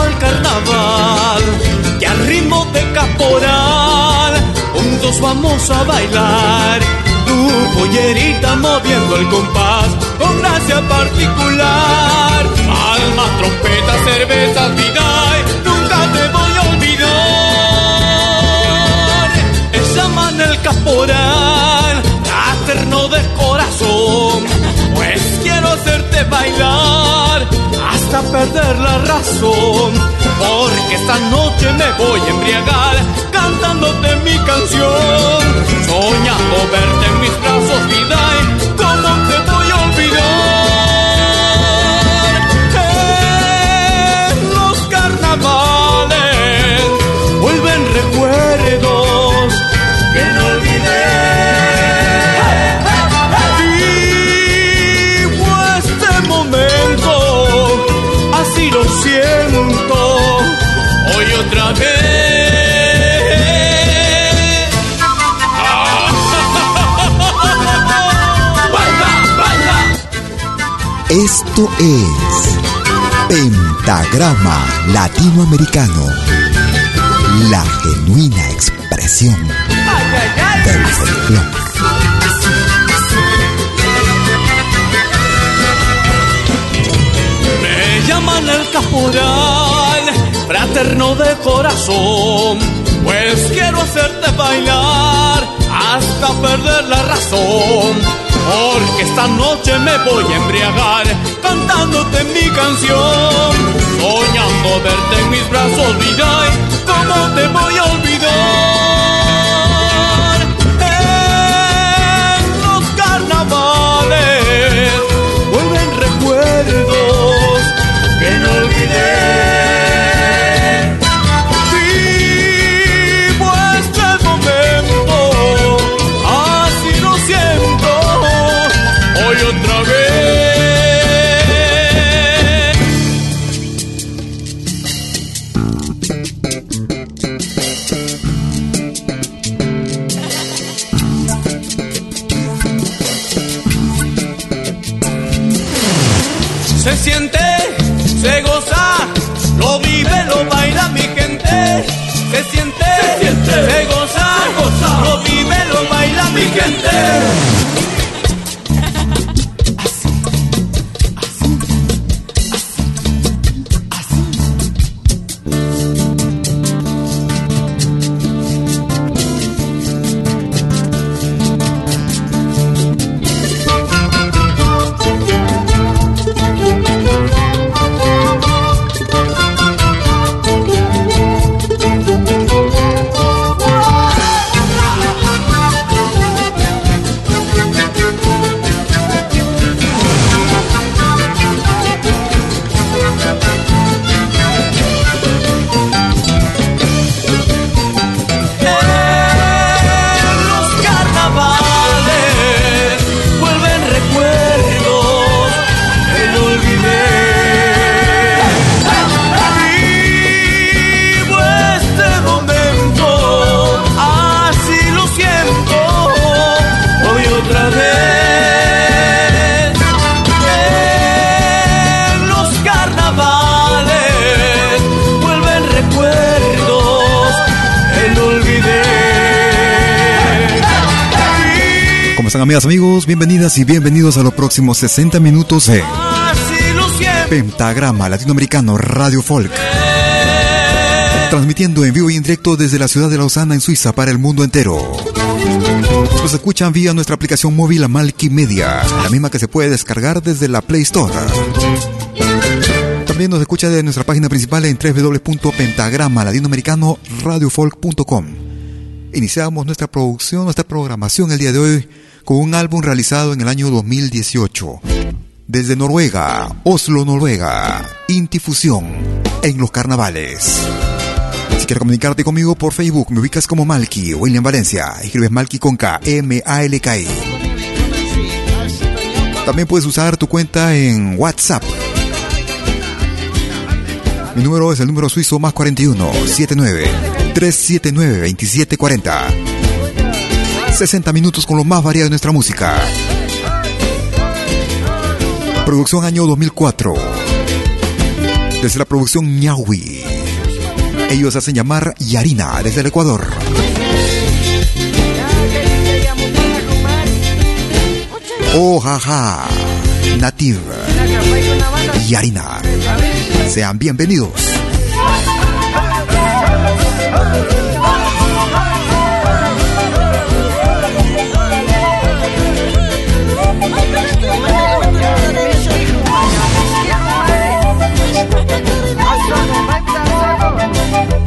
Al carnaval. Y al ritmo de caporal juntos vamos a bailar. Tu pollerita moviendo el compás con gracia particular. Alma, trompeta, cerveza, vida nunca te voy a olvidar. Esa mano el caporal eterno de corazón. Pues quiero hacerte bailar hasta perder la razón. Porque esta noche me voy a embriagar cantándote mi canción. Soñando verte en mis brazos, vida, Es Pentagrama Latinoamericano, la genuina expresión del folclore. llaman el caporal, fraterno de corazón, pues quiero hacerte bailar hasta perder la razón. Porque esta noche me voy a embriagar cantándote mi canción, soñando verte en mis brazos, vida, ¿cómo te voy a olvidar? Yeah! Amigas, amigos? Bienvenidas y bienvenidos a los próximos 60 minutos de Pentagrama Latinoamericano Radio Folk. Transmitiendo en vivo y en directo desde la ciudad de Lausana en Suiza para el mundo entero. Nos escuchan vía nuestra aplicación móvil Amalki Media, la misma que se puede descargar desde la Play Store. También nos escucha de nuestra página principal en www.pentagrama latinoamericano Iniciamos nuestra producción, nuestra programación el día de hoy con un álbum realizado en el año 2018. Desde Noruega, Oslo, Noruega, Intifusión, en los carnavales. Si quieres comunicarte conmigo por Facebook, me ubicas como Malky, William Valencia. Escribes Malky con K, M-A-L-K-I. También puedes usar tu cuenta en WhatsApp. Mi número es el número suizo más 41 79 379 2740. 60 minutos con lo más variado de nuestra música. Producción año 2004. Desde la producción Ñahui. Ellos hacen llamar Yarina desde el Ecuador. Oh, jaja. Native. Yarina. Sean bienvenidos. De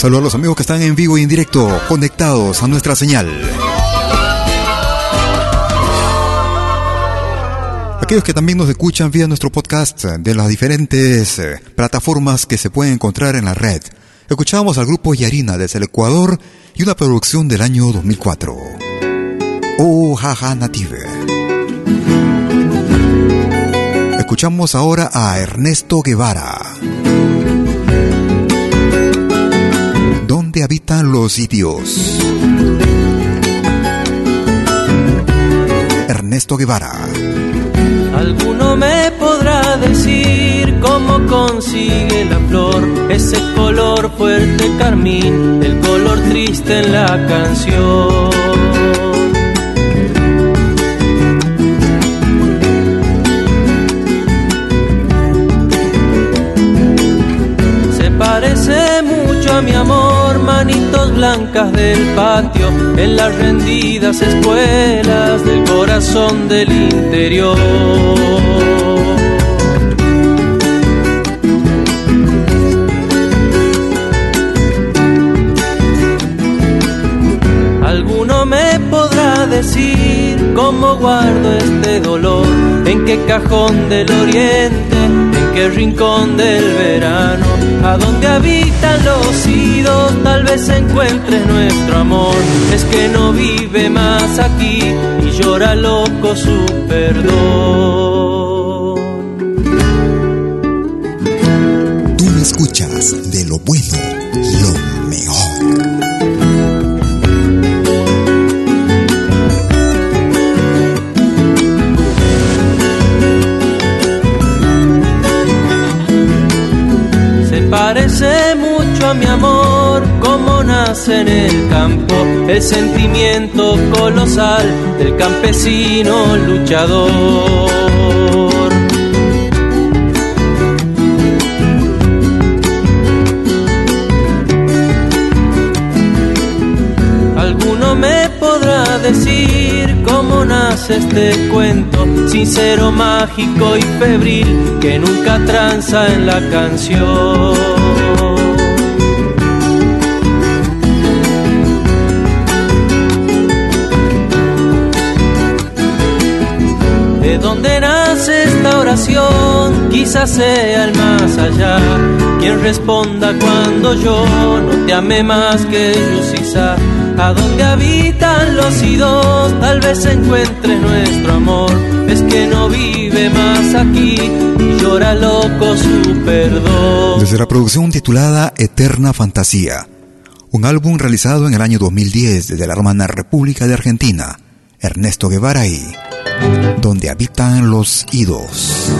saludo a los amigos que están en vivo y en directo, conectados a nuestra señal. Aquellos que también nos escuchan vía nuestro podcast de las diferentes eh, plataformas que se pueden encontrar en la red. Escuchamos al grupo Yarina desde el Ecuador y una producción del año 2004. Oh, jaja, native. Escuchamos ahora a Ernesto Guevara. ¿Dónde habitan los sitios? Ernesto Guevara. Alguno me podrá decir cómo consigue la flor ese color fuerte carmín, el color triste en la canción. A mi amor, manitos blancas del patio, en las rendidas escuelas del corazón del interior. Alguno me podrá decir cómo guardo este dolor, en qué cajón del oriente, en qué rincón del verano, a donde habitan los idos, tal vez encuentres nuestro amor. Es que no vive más aquí y llora loco su perdón. Tú me escuchas de lo bueno, lo en el campo el sentimiento colosal del campesino luchador. Alguno me podrá decir cómo nace este cuento, sincero, mágico y febril, que nunca tranza en la canción. Quizás sea el más allá. Quien responda cuando yo no te amé más que Yusisa. A donde habitan los idos, tal vez se encuentre nuestro amor. Es que no vive más aquí y llora loco su perdón. Desde la producción titulada Eterna Fantasía, un álbum realizado en el año 2010 desde la hermana República de Argentina, Ernesto Guevara y Donde habitan los idos.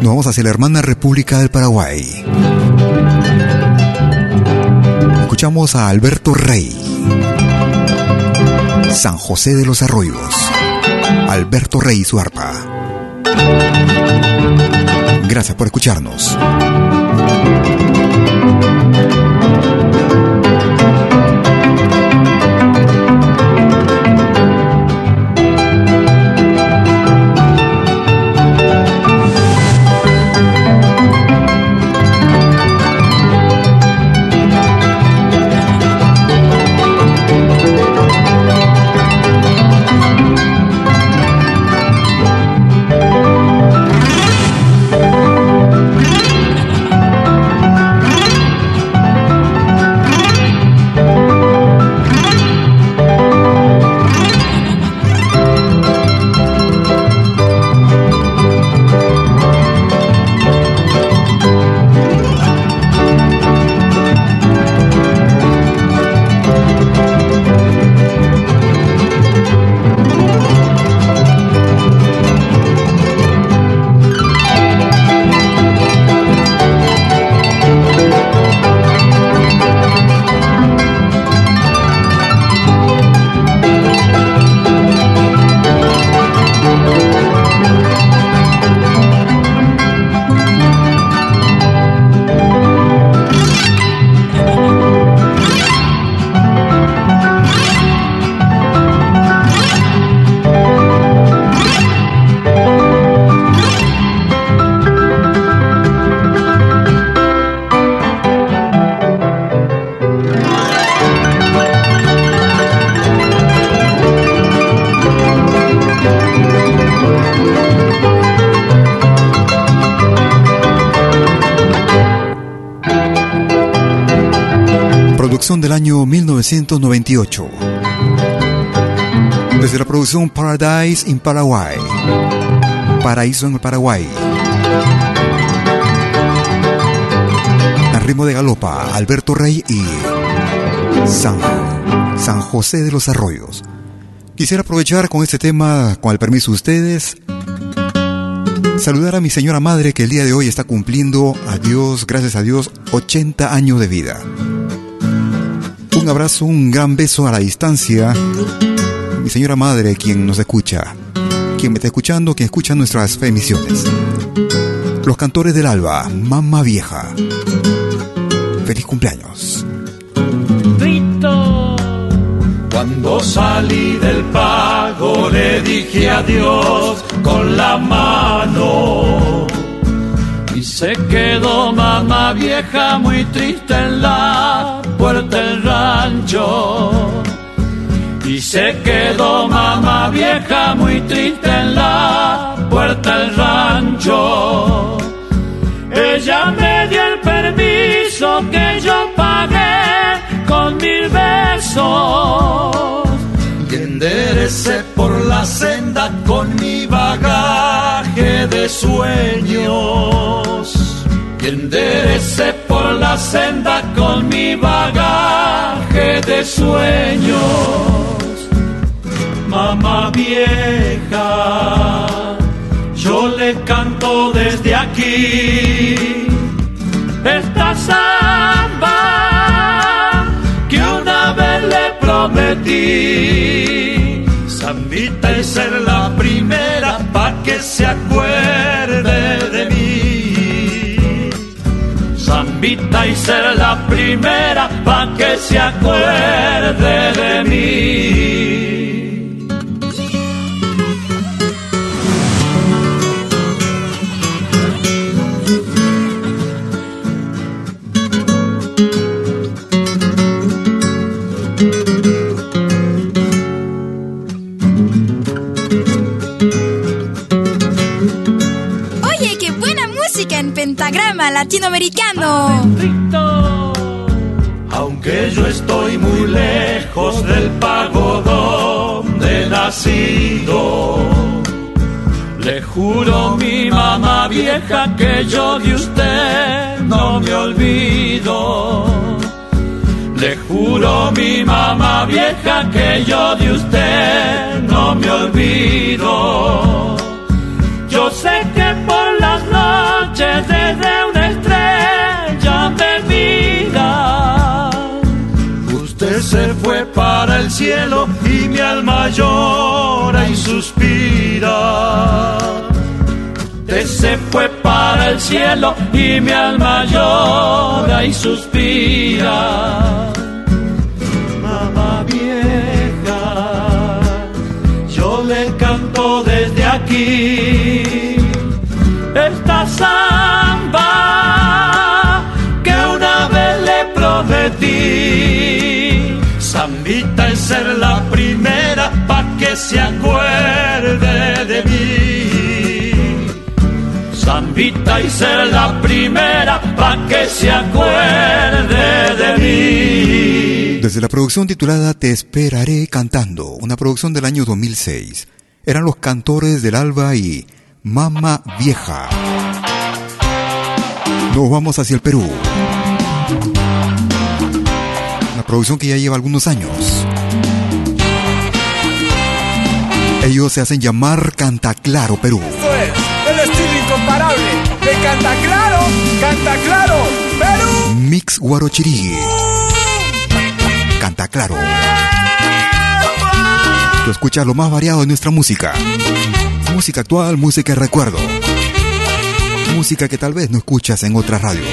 Nos vamos hacia la hermana República del Paraguay. Escuchamos a Alberto Rey. San José de los Arroyos. Alberto Rey y su arpa. Gracias por escucharnos. 1998. Desde la producción Paradise in Paraguay. Paraíso en el Paraguay. Al ritmo de galopa, Alberto Rey y San, San José de los Arroyos. Quisiera aprovechar con este tema, con el permiso de ustedes, saludar a mi señora madre que el día de hoy está cumpliendo, a gracias a Dios, 80 años de vida. Un abrazo, un gran beso a la distancia. Mi señora madre, quien nos escucha, quien me está escuchando, quien escucha nuestras emisiones. Los cantores del alba, Mamá Vieja. Feliz cumpleaños. Cuando salí del pago le dije adiós con la mano. Y se quedó mamá vieja muy triste en la puerta del rancho. Y se quedó mamá vieja muy triste en la puerta del rancho. Ella me dio el permiso que yo pagué con mil besos. Y enderecé por la senda con mi bagaje de sueños. Y enderecé por la senda con mi bagaje de sueños. Mamá vieja, yo le canto desde aquí esta samba que una vez le prometí. Zambita y ser la primera pa' que se acuerde de mí. Zambita y ser la primera pa' que se acuerde de mí. Latinoamericano. Aunque yo estoy muy lejos del pago donde nacido, le juro mi mamá vieja que yo de usted no me olvido. Le juro mi mamá vieja que yo de usted no me olvido. Yo sé que por las noches desde se fue para el cielo y mi alma llora y suspira. Usted se fue para el cielo y mi alma llora y suspira. Mamá vieja, yo le canto desde aquí esta samba que una vez le prometí. Zambita es ser la primera pa' que se acuerde de mí. Zambita y ser la primera pa' que se acuerde de mí. Desde la producción titulada Te esperaré cantando, una producción del año 2006, eran los cantores del alba y Mama Vieja. Nos vamos hacia el Perú. Producción que ya lleva algunos años. Ellos se hacen llamar Canta Claro Perú. Esto es el estilo incomparable de Canta Claro, Canta Claro Perú. Mix Guarochirigui. Canta Claro. Tú escuchas lo más variado de nuestra música música actual, música de recuerdo. Música que tal vez no escuchas en otras radios.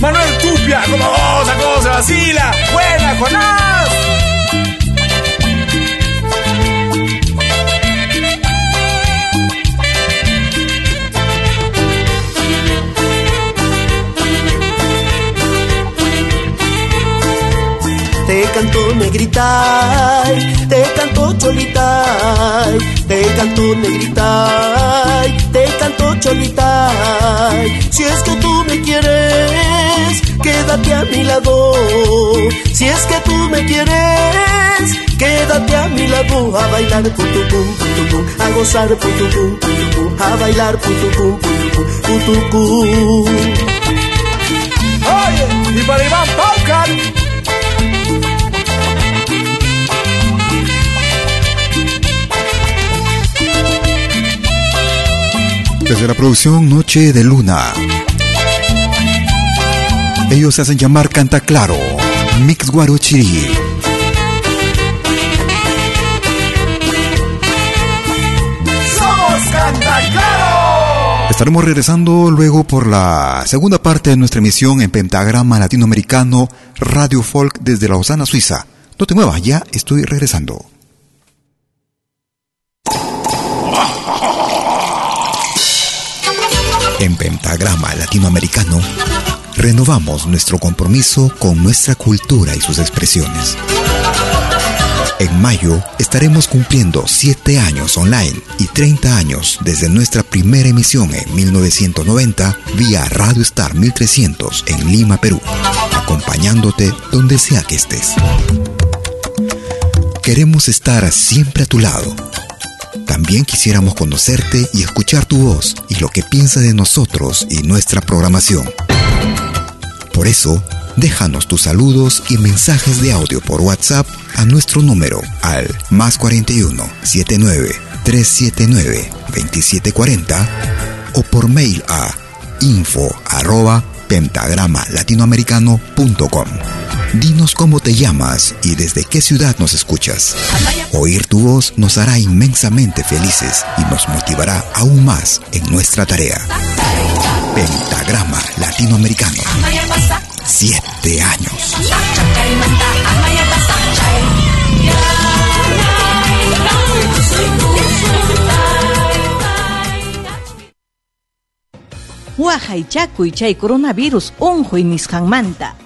Manuel Tupia, como vos, cosa, vacila, buena, Jonás. Canto negrita, te canto cholita, te canto negrita, te canto cholita. Si es que tú me quieres, quédate a mi lado. Si es que tú me quieres, quédate a mi lado a bailar putucum, putucum, a gozar putucum, putucum, a bailar putucum, putucum, putucum. Oye, y para Iván Paucan. Desde la producción Noche de Luna. Ellos se hacen llamar Canta Claro, Mix Guarochiri. ¡Somos Canta Claro! Estaremos regresando luego por la segunda parte de nuestra emisión en Pentagrama Latinoamericano Radio Folk desde Lausana, Suiza. No te muevas, ya estoy regresando. En Pentagrama Latinoamericano, renovamos nuestro compromiso con nuestra cultura y sus expresiones. En mayo estaremos cumpliendo 7 años online y 30 años desde nuestra primera emisión en 1990 vía Radio Star 1300 en Lima, Perú, acompañándote donde sea que estés. Queremos estar siempre a tu lado También quisiéramos conocerte y escuchar tu voz y lo que piensas de nosotros y nuestra programación. Por eso, déjanos tus saludos y mensajes de audio por WhatsApp a nuestro número al más 41 79 379 2740 o por mail a info arroba pentagrama latinoamericano.com. Dinos cómo te llamas y desde qué ciudad nos escuchas. Oír tu voz nos hará inmensamente felices y nos motivará aún más en nuestra tarea. Pentagrama Latinoamericano. Siete años. Wahaychakuy chay coronavirus unjuy nisqanmanta. Sichu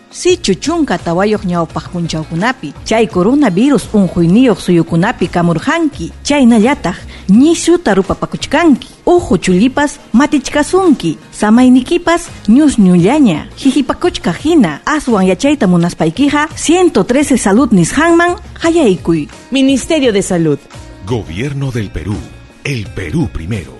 chunka tawayuq ñawpaq punchawkunapi chay coronavirus unjuyniyuq suyukunapi kamurjanki chaynallataq ñisuta rupapakuchkanki uhu chulipas matichkasunki samaynikipas ñusñullaña hihipakuchka hina aswan yachayta munaspaykiqa 113 salud nisqanman hayaykuy. Ministerio de Salud. Gobierno del Perú. El Perú primero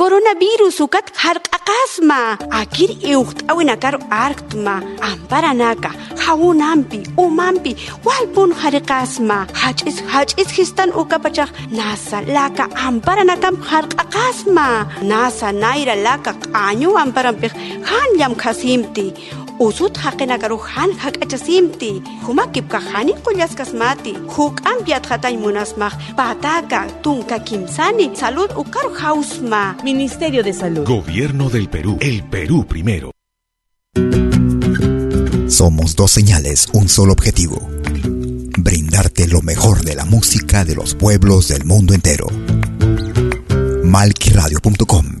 Coronavirus ukat harq'aqasma akir iuqt'awinakar arktma amparanaka hawunampi umanpi walpun hariqasma hach'is hach'is histan ukapachaq nasa laka amparanakam harq'aqasma nasa nayra laka q'añu amparanpik hanllam khasimti usut haqinakaru han hak'achasimti humakipka hani qullasqasmati huk'ampiat hatay munasmaq pataka tunka kimsani salud ukaru hausma Ministerio de Salud. Gobierno del Perú. El Perú primero. Somos dos señales, un solo objetivo. Brindarte lo mejor de la música de los pueblos del mundo entero. Malquiradio.com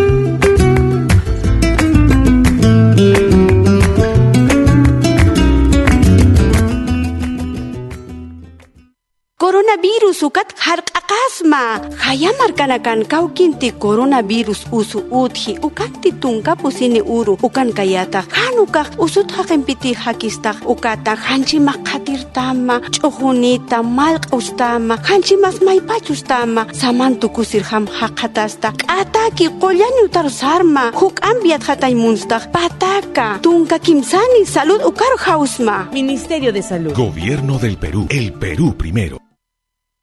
Coronavirus usukat harq'aqasma hayamarkanakan kawkinti coronavirus usu utji ukanti tunkapusini uru ukan kayata. Hanukaq usut haqinpiti hakistaq ukata hanchimaq qatirtama ch'ujunita malq'ustama hanchimas maypachustama samantukusir ham haqatasta k'ataki qollañutar sarma. Huk'anpiat hataymunstaq pataka tunka kimsani salud ukar hausma Ministerio de Salud. Gobierno del Perú. El Perú primero.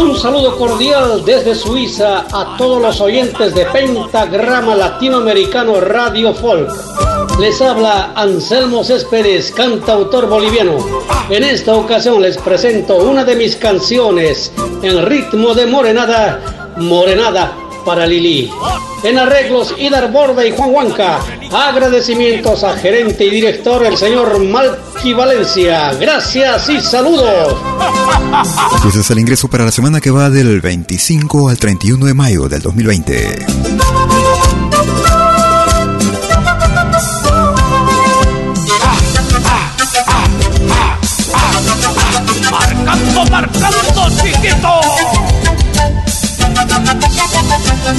Un saludo cordial desde Suiza a todos los oyentes de Pentagrama Latinoamericano Radio Folk. Les habla Anselmo Céspedes, cantautor boliviano. En esta ocasión les presento una de mis canciones en ritmo de morenada, morenada para Lili. En arreglos Idar Borda y Juan Huanca. Agradecimientos a gerente y director el señor Malky Valencia. Gracias y saludos. Pues es el ingreso para la semana que va del 25 al 31 de mayo del 2020. Te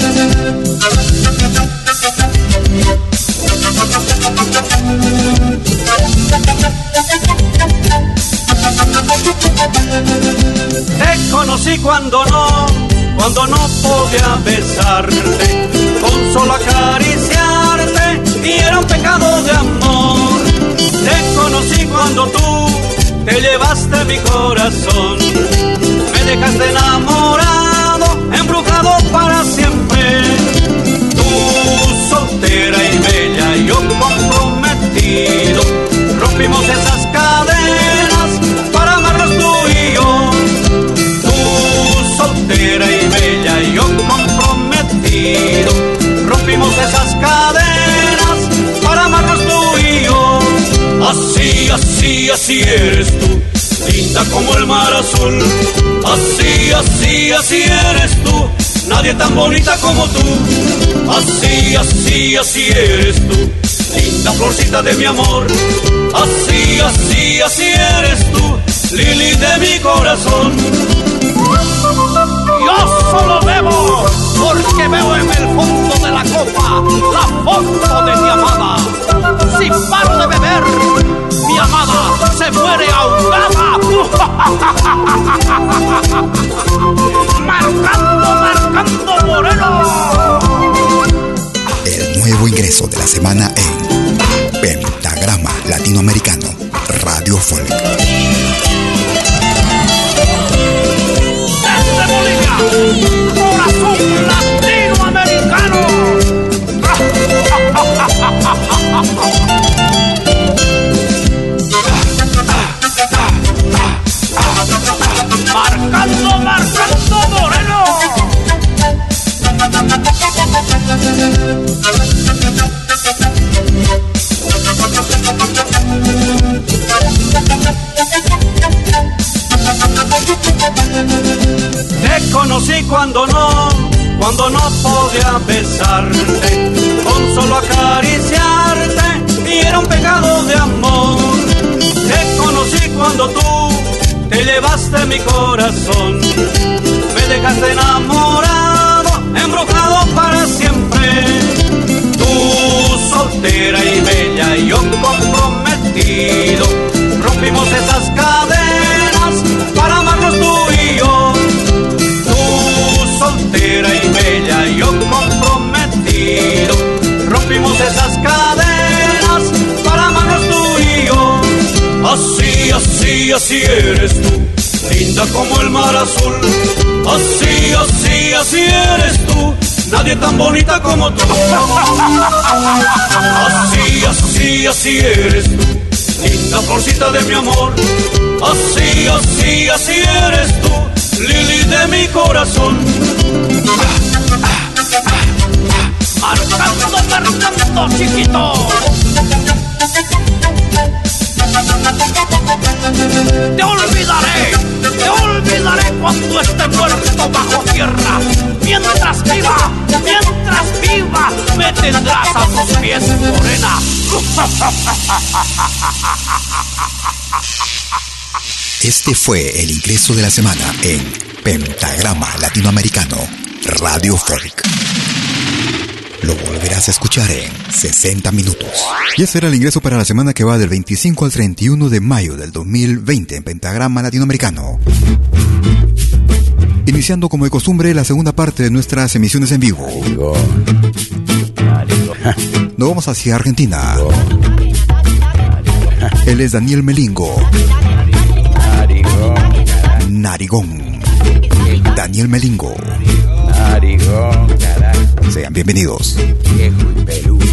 conocí cuando no, cuando no podía besarte, con solo acariciarte y era un pecado de amor. Te conocí cuando tú te llevaste mi corazón, me dejaste enamorado, embrujado para siempre. Tú soltera y bella, yo comprometido, rompimos esas cadenas para amarnos tú y yo. Tú soltera y bella, yo comprometido, rompimos esas cadenas para amarnos tú y yo. Así, así, así eres tú, linda como el mar azul. Así, así, así eres tú, nadie tan bonita como tú. Así, así, así eres tú, linda florcita de mi amor. Así, así, así eres tú, Lili de mi corazón. Yo solo bebo porque veo en el fondo de la copa la foto de mi amada. Si paro de beber, mi amada se muere ahogada. marcando, marcando moreno. El nuevo ingreso de la semana en Pentagrama Latinoamericano Radio Folk. Desde Bolivia, corazón latinoamericano. Marcando, marcando moreno. Te conocí cuando no, cuando no podía besarte, con solo acariciarte, y era un pecado de amor. Llevaste mi corazón. Me dejaste enamorado, embrujado para siempre. Tú soltera y bella yo comprometido. Rompimos esas cadenas para amarnos tú y yo. Tú soltera y bella yo comprometido. Rompimos esas cadenas para amarnos tú y yo. Así, así, así eres tú, como el mar azul. Así, así, así eres tú, nadie tan bonita como tú. Así, así, así eres tú, linda florcita de mi amor. Así, así, así eres tú, Lili de mi corazón. Marcando, marcando, chiquito. Te olvidaré, te olvidaré cuando esté muerto bajo tierra. Mientras viva, mientras viva, me tendrás a tus pies, morena. Este fue el ingreso de la semana en Pentagrama Latinoamericano, Radio Folk. Lo volverás a escuchar en 60 minutos. Y ese era el ingreso para la semana que va del 25 al 31 de mayo del 2020 en Pentagrama Latinoamericano. Iniciando como de costumbre la segunda parte de nuestras emisiones en vivo. Nos vamos hacia Argentina. Él es Daniel Melingo. Narigón. Daniel Melingo. Narigón. Sean bienvenidos. Viejo y peludo.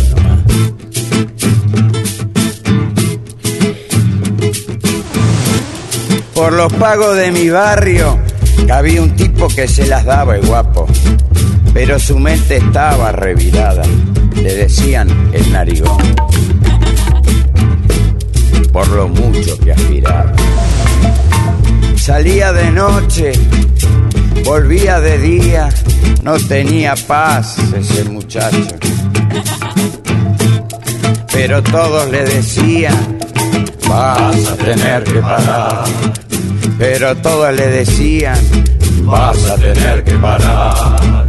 Por los pagos de mi barrio, había un tipo que se las daba el guapo, pero su mente estaba revirada. Le decían el narigón, por lo mucho que aspiraba. Salía de noche, volvía de día, no tenía paz ese muchacho. Pero todos le decían, vas a tener que parar. Pero todos le decían, vas a tener que parar.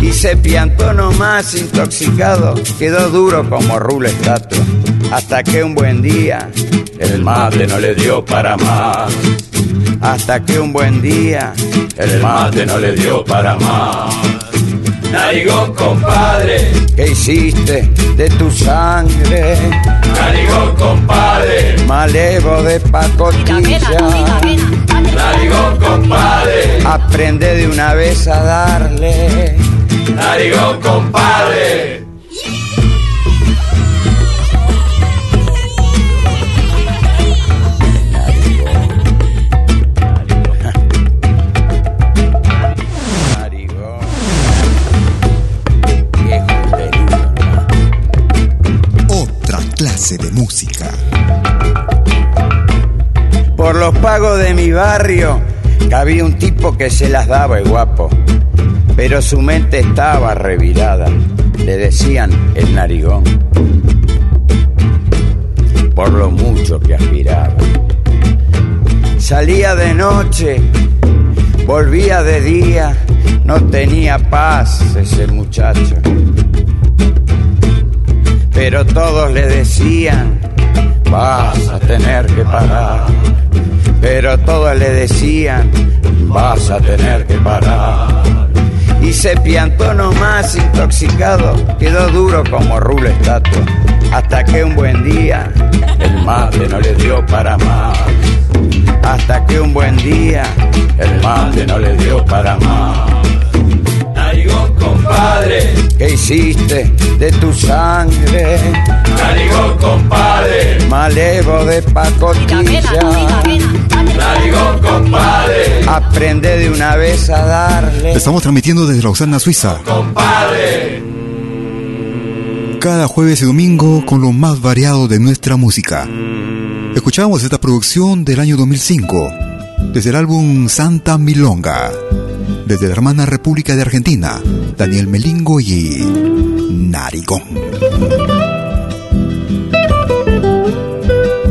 Y se piantó nomás intoxicado, quedó duro como rulo estatua. Hasta que un buen día el mate no le dio para más. Hasta que un buen día el mate no le dio para más. Narigón, compadre, ¿qué hiciste de tu sangre? Narigón, compadre, malevo de pacotilla. Narigón, compadre, aprende de una vez a darle. Narigón, compadre. De música. Por los pagos de mi barrio, había un tipo que se las daba el guapo, pero su mente estaba revirada. Le decían el narigón, por lo mucho que aspiraba. Salía de noche, volvía de día, no tenía paz ese muchacho. Pero todos le decían, vas a tener que parar. Pero todos le decían, vas a tener que parar. Y se piantó nomás intoxicado, quedó duro como rulo estatua. Hasta que un buen día el mate no le dio para más. Hasta que un buen día el mate no le dio para más. Narigón, compadre, ¿qué hiciste de tu sangre? Narigón, compadre, malevo de pacotilla. Narigón, compadre, aprende de una vez a darle. Estamos transmitiendo desde Lausana, Suiza. Compadre, Cada jueves y domingo con lo más variado de nuestra música. Escuchamos esta producción del año 2005, desde el álbum Santa Milonga, desde la hermana República de Argentina, Daniel Melingo y Narigón.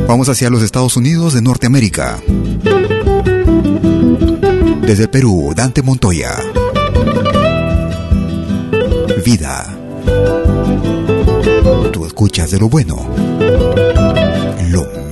Vamos hacia los Estados Unidos de Norteamérica. Desde el Perú, Dante Montoya. Vida. Tú escuchas de lo bueno. Lo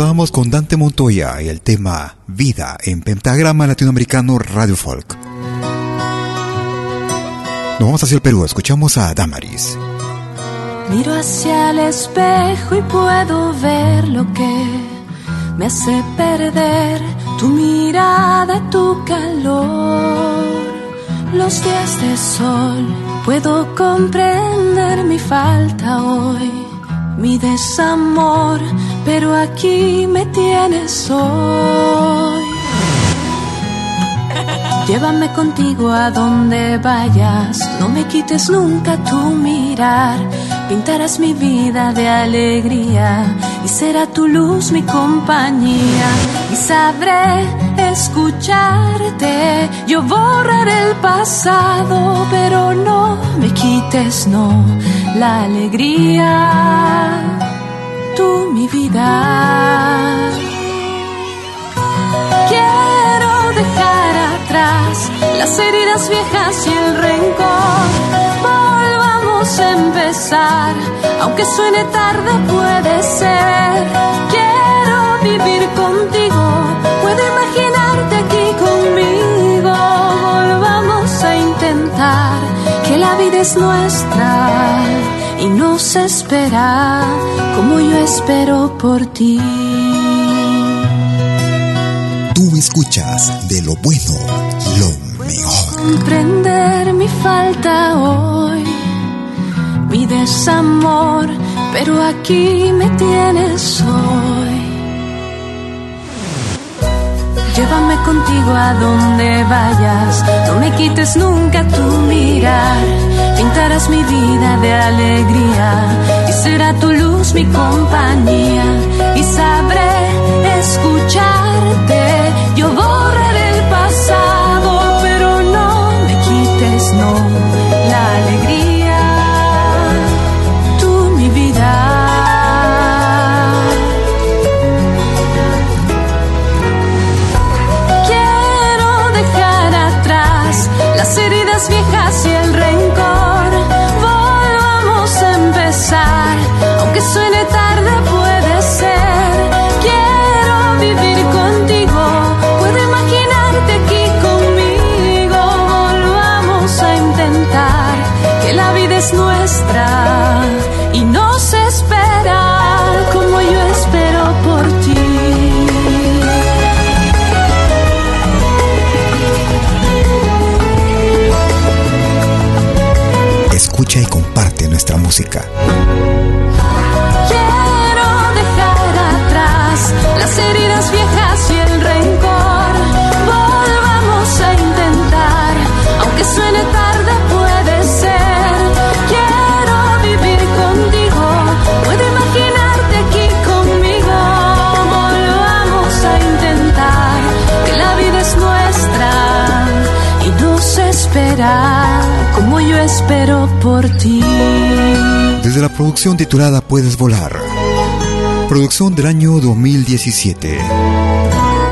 mejor. y el tema Vida en Pentagrama Latinoamericano Radio Folk. Nos vamos hacia el Perú, escuchamos a Damaris. Miro hacia el espejo y puedo ver lo que me hace perder tu mirada, tu calor. Los días de sol, puedo comprender mi falta hoy, mi desamor pero aquí me tienes hoy. Llévame contigo a donde vayas, no me quites nunca tu mirar. Pintarás mi vida de alegría y será tu luz mi compañía. Y sabré escucharte, yo borraré el pasado, pero no me quites, no, la alegría mi vida. Quiero dejar las heridas viejas y el rencor. Volvamos a empezar, aunque suene tarde puede ser. Quiero vivir contigo, puedo imaginarte aquí conmigo. Volvamos a intentar que la vida es nuestra y nos espera como yo espero por ti. Tú escuchas de lo bueno, lo mejor. Comprender mi falta hoy, mi desamor, pero aquí me tienes hoy. Llévame contigo a donde vayas, no me quites nunca tu mirar Pintarás mi vida de alegría y será tu luz mi compañía producción titulada Puedes volar. Producción del año 2017.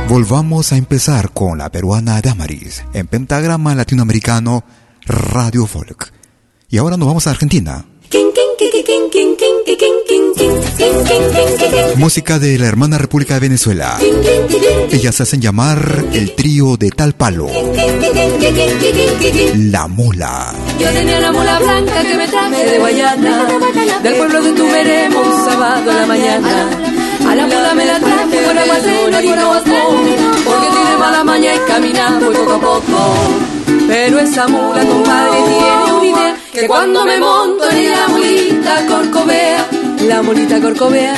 Volvamos a empezar con la peruana Damaris en pentagrama latinoamericano Radio Folk. Y ahora nos vamos a Argentina. Música de la hermana República de Venezuela. Ellas hacen llamar el trío de tal palo. La mula. Yo tenía una mula blanca que me traje de Guayana, del pueblo de Tumeremo, un sábado a la mañana. A la mula me la traje con agua y no porque tiene mala maña y camina muy poco a poco. Pero esa mula, compadre, tiene una idea, que cuando me monto en la mulita corcovea, la mulita corcovea,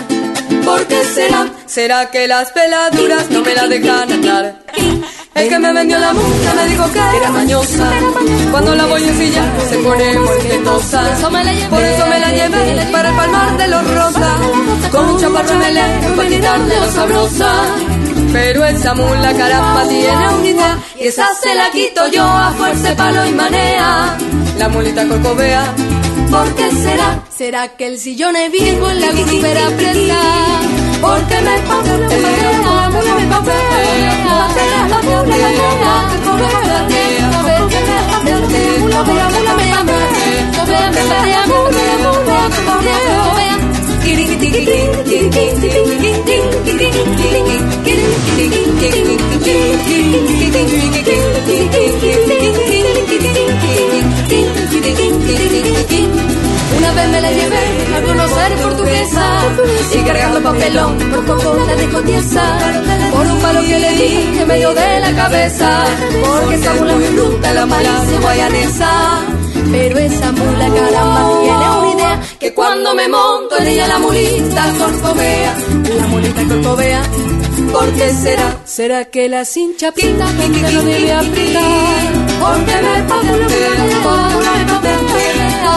¿por qué será? ¿Será que las peladuras no me la dejan andar? El que me vendió la mula me dijo que era mañosa. Cuando la voy a ensillar se pone molesta. Por eso me la llevé para el palmar de los rosas. Con un chaparro me le para quitarle lo sabrosa. Pero esa mula caramba tiene una idea y esa se la quito yo a fuerza palo y manea. La mulita corcovea, ¿por qué será? ¿Será que el sillón es viejo en la víspera presa? Porque me la mula me papea, papea, la mula me una vez me la llevé a conocer portuguesa y cargando papelón por poco la dejó tiesa por un palo que le di en medio de la cabeza. Porque esa mula me bruta la malicia guayanesa. Pero esa mula caramba tiene una idea. Que cuando me monto en ella la mulita corcovea. La mulita corcovea ¿Por qué será? ¿Será que la cincha pinta que lo debe apretar? Porque me papea, porque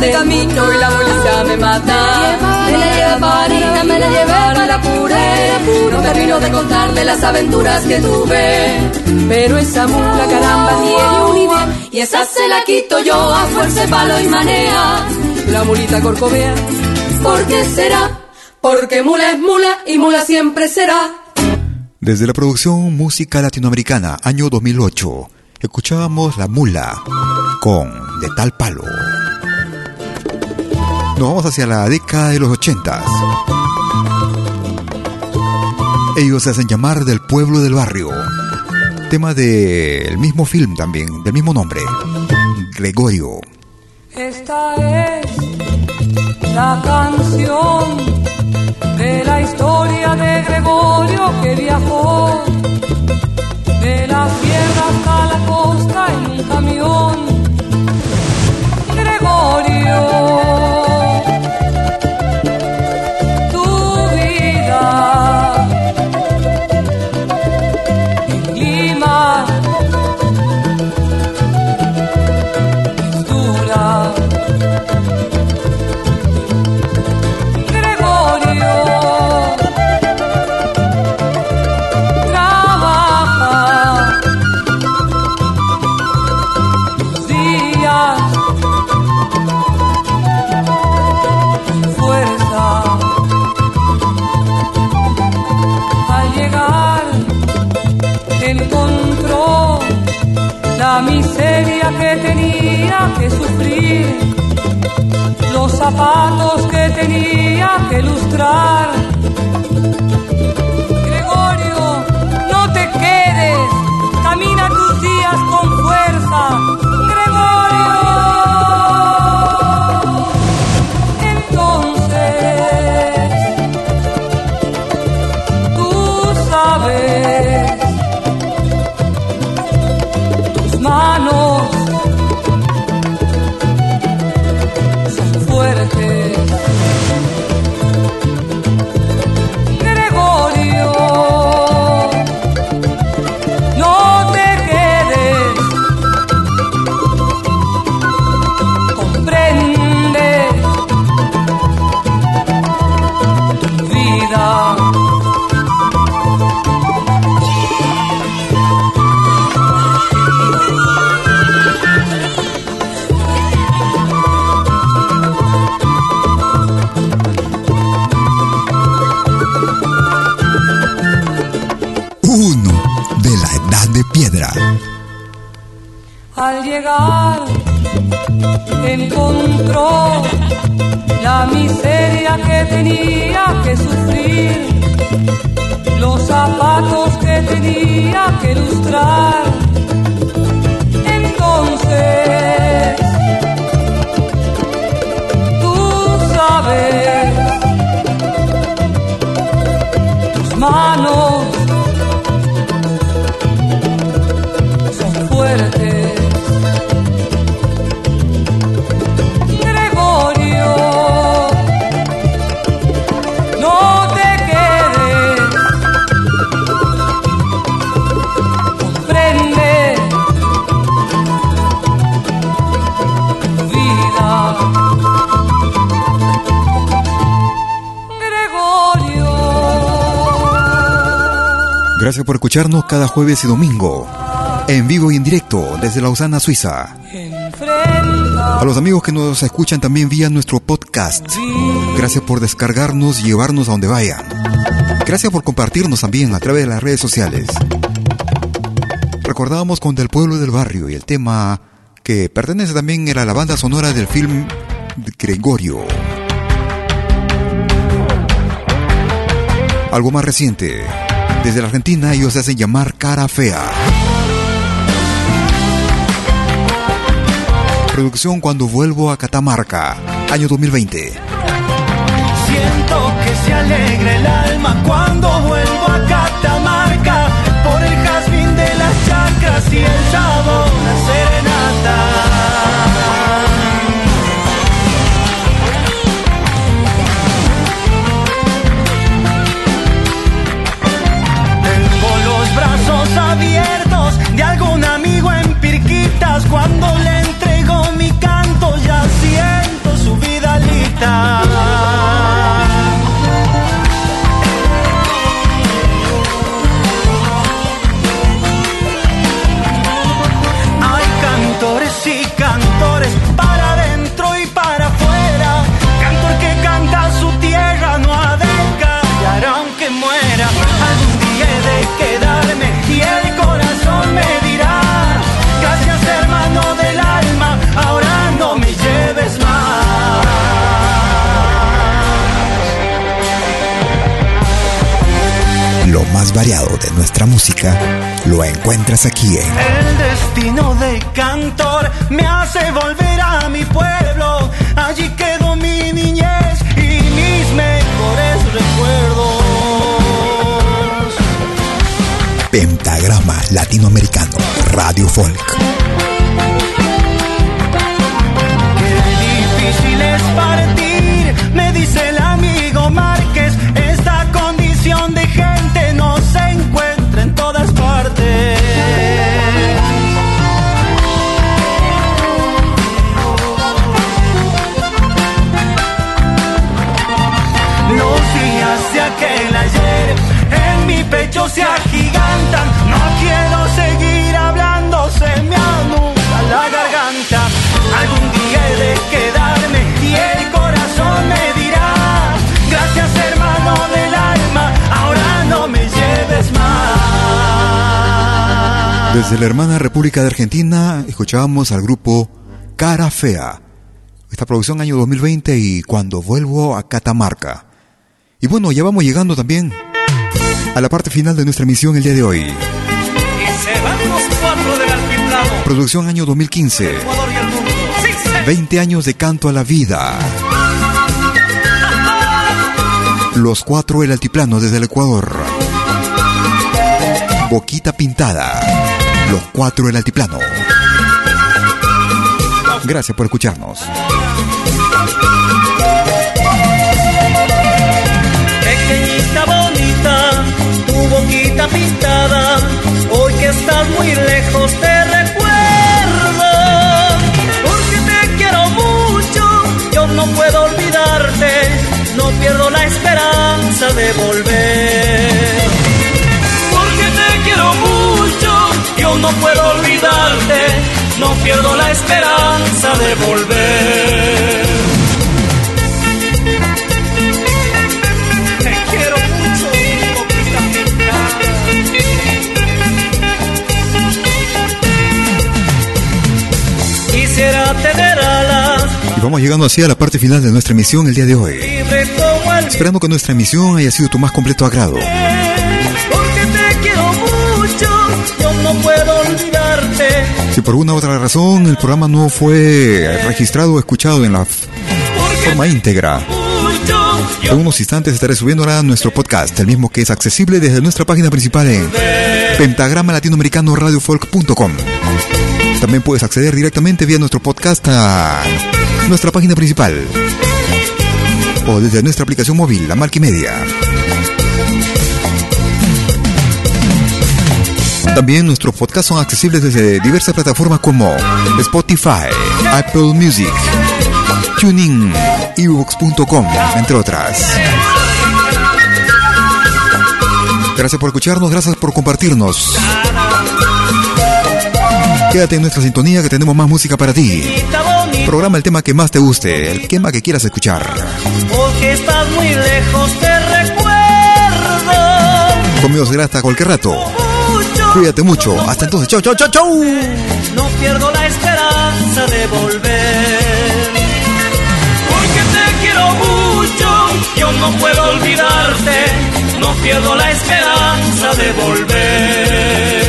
De camino y la bolsa me mata. Me la llevé a París, me la llevé a la pure No termino de contarle las aventuras que tuve. Pero esa mula caramba tiene un idea Y esa se la quito yo a fuerza palo y manea. La mulita corcovea. ¿Por qué será? Porque mula es mula y mula siempre será. Desde la producción Música Latinoamericana, año 2008, escuchábamos La Mula con De Tal Palo. Nos vamos hacia la década de los ochentas. Ellos se hacen llamar del pueblo del barrio. Tema del mismo film también, del mismo nombre. Gregorio. Esta es la canción de la historia de Gregorio que viajó de la sierra hasta la costa en un camión. Gregorio, zapatos que tenía que lustrar Gracias por escucharnos cada jueves y domingo. En vivo y en directo desde Lausana, Suiza. A los amigos que nos escuchan también vía nuestro podcast. Gracias por descargarnos y llevarnos a donde vayan. Gracias por compartirnos también a través de las redes sociales. Recordábamos con Del Pueblo del Barrio y el tema que pertenece también a la banda sonora del film Gregorio. Algo más reciente. Desde la Argentina ellos se hacen llamar Cara Fea. Producción Cuando vuelvo a Catamarca, año 2020. Siento que se alegra el alma cuando vuelvo a Catamarca por el jazmín de las chacras y el sabor a serenata. Abiertos de algún amigo en Pirquitas cuando le entrego mi canto ya siento su vidalita. Hay más variado de nuestra música lo encuentras aquí en El destino de cantor me hace volver a mi pueblo. Allí quedó mi niñez y mis mejores recuerdos. Pentagrama Latinoamericano Radio Folk. Qué difícil es partir, me dice el amigo Márquez. Mi pecho se agigantan. No quiero seguir hablando, se me anuda la garganta. Algún día he de quedarme y el corazón me dirá: Gracias, hermano del alma, ahora no me lleves más. Desde la hermana República de Argentina escuchábamos al grupo Cara Fea. Esta producción año 2020 y cuando vuelvo a Catamarca. Y bueno, ya vamos llegando también a la parte final de nuestra emisión el día de hoy. Y se van los cuatro del altiplano, Producción año 2015. Ecuador y el mundo. Sí, sí. 20 años de canto a la vida. Los cuatro el altiplano desde el Ecuador. Boquita pintada. Los cuatro el altiplano. Gracias por escucharnos. Pintada, hoy que estás muy lejos te recuerdo, porque te quiero mucho, yo no puedo olvidarte, no pierdo la esperanza de volver. Porque te quiero mucho, yo no puedo olvidarte, no pierdo la esperanza de volver. Estamos llegando así a la parte final de nuestra emisión el día de hoy. Esperando que nuestra emisión haya sido tu más completo agrado. Si por una u otra razón el programa no fue registrado o escuchado en la forma íntegra, en unos instantes estaré subiendo a nuestro podcast, el mismo que es accesible desde nuestra página principal en pentagrama latinoamericano radiofolk.com. También puedes acceder directamente vía nuestro podcast a nuestra página principal o desde nuestra aplicación móvil, la Media. También nuestros podcasts son accesibles desde diversas plataformas como Spotify, Apple Music, TuneIn, ebooks.com, entre otras. Gracias por escucharnos, gracias por compartirnos. Quédate en nuestra sintonía que tenemos más música para ti. Programa el tema que más te guste, el tema que quieras escuchar. Porque estás muy lejos, te recuerdo. Conmigo será hasta cualquier rato. Cuídate mucho. Hasta entonces. Chau, chau, chau, chau. No pierdo la esperanza de volver. Porque te quiero mucho, yo no puedo olvidarte. No pierdo la esperanza de volver.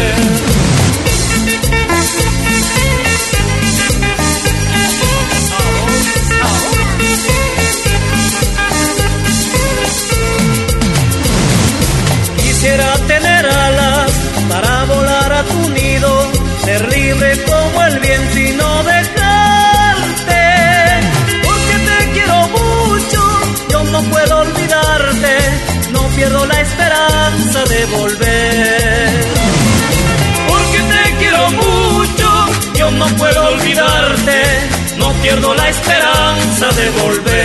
Libre como el viento y no dejarte. Porque te quiero mucho, yo no puedo olvidarte, no pierdo la esperanza de volver. Porque te quiero mucho, yo no puedo olvidarte, no pierdo la esperanza de volver.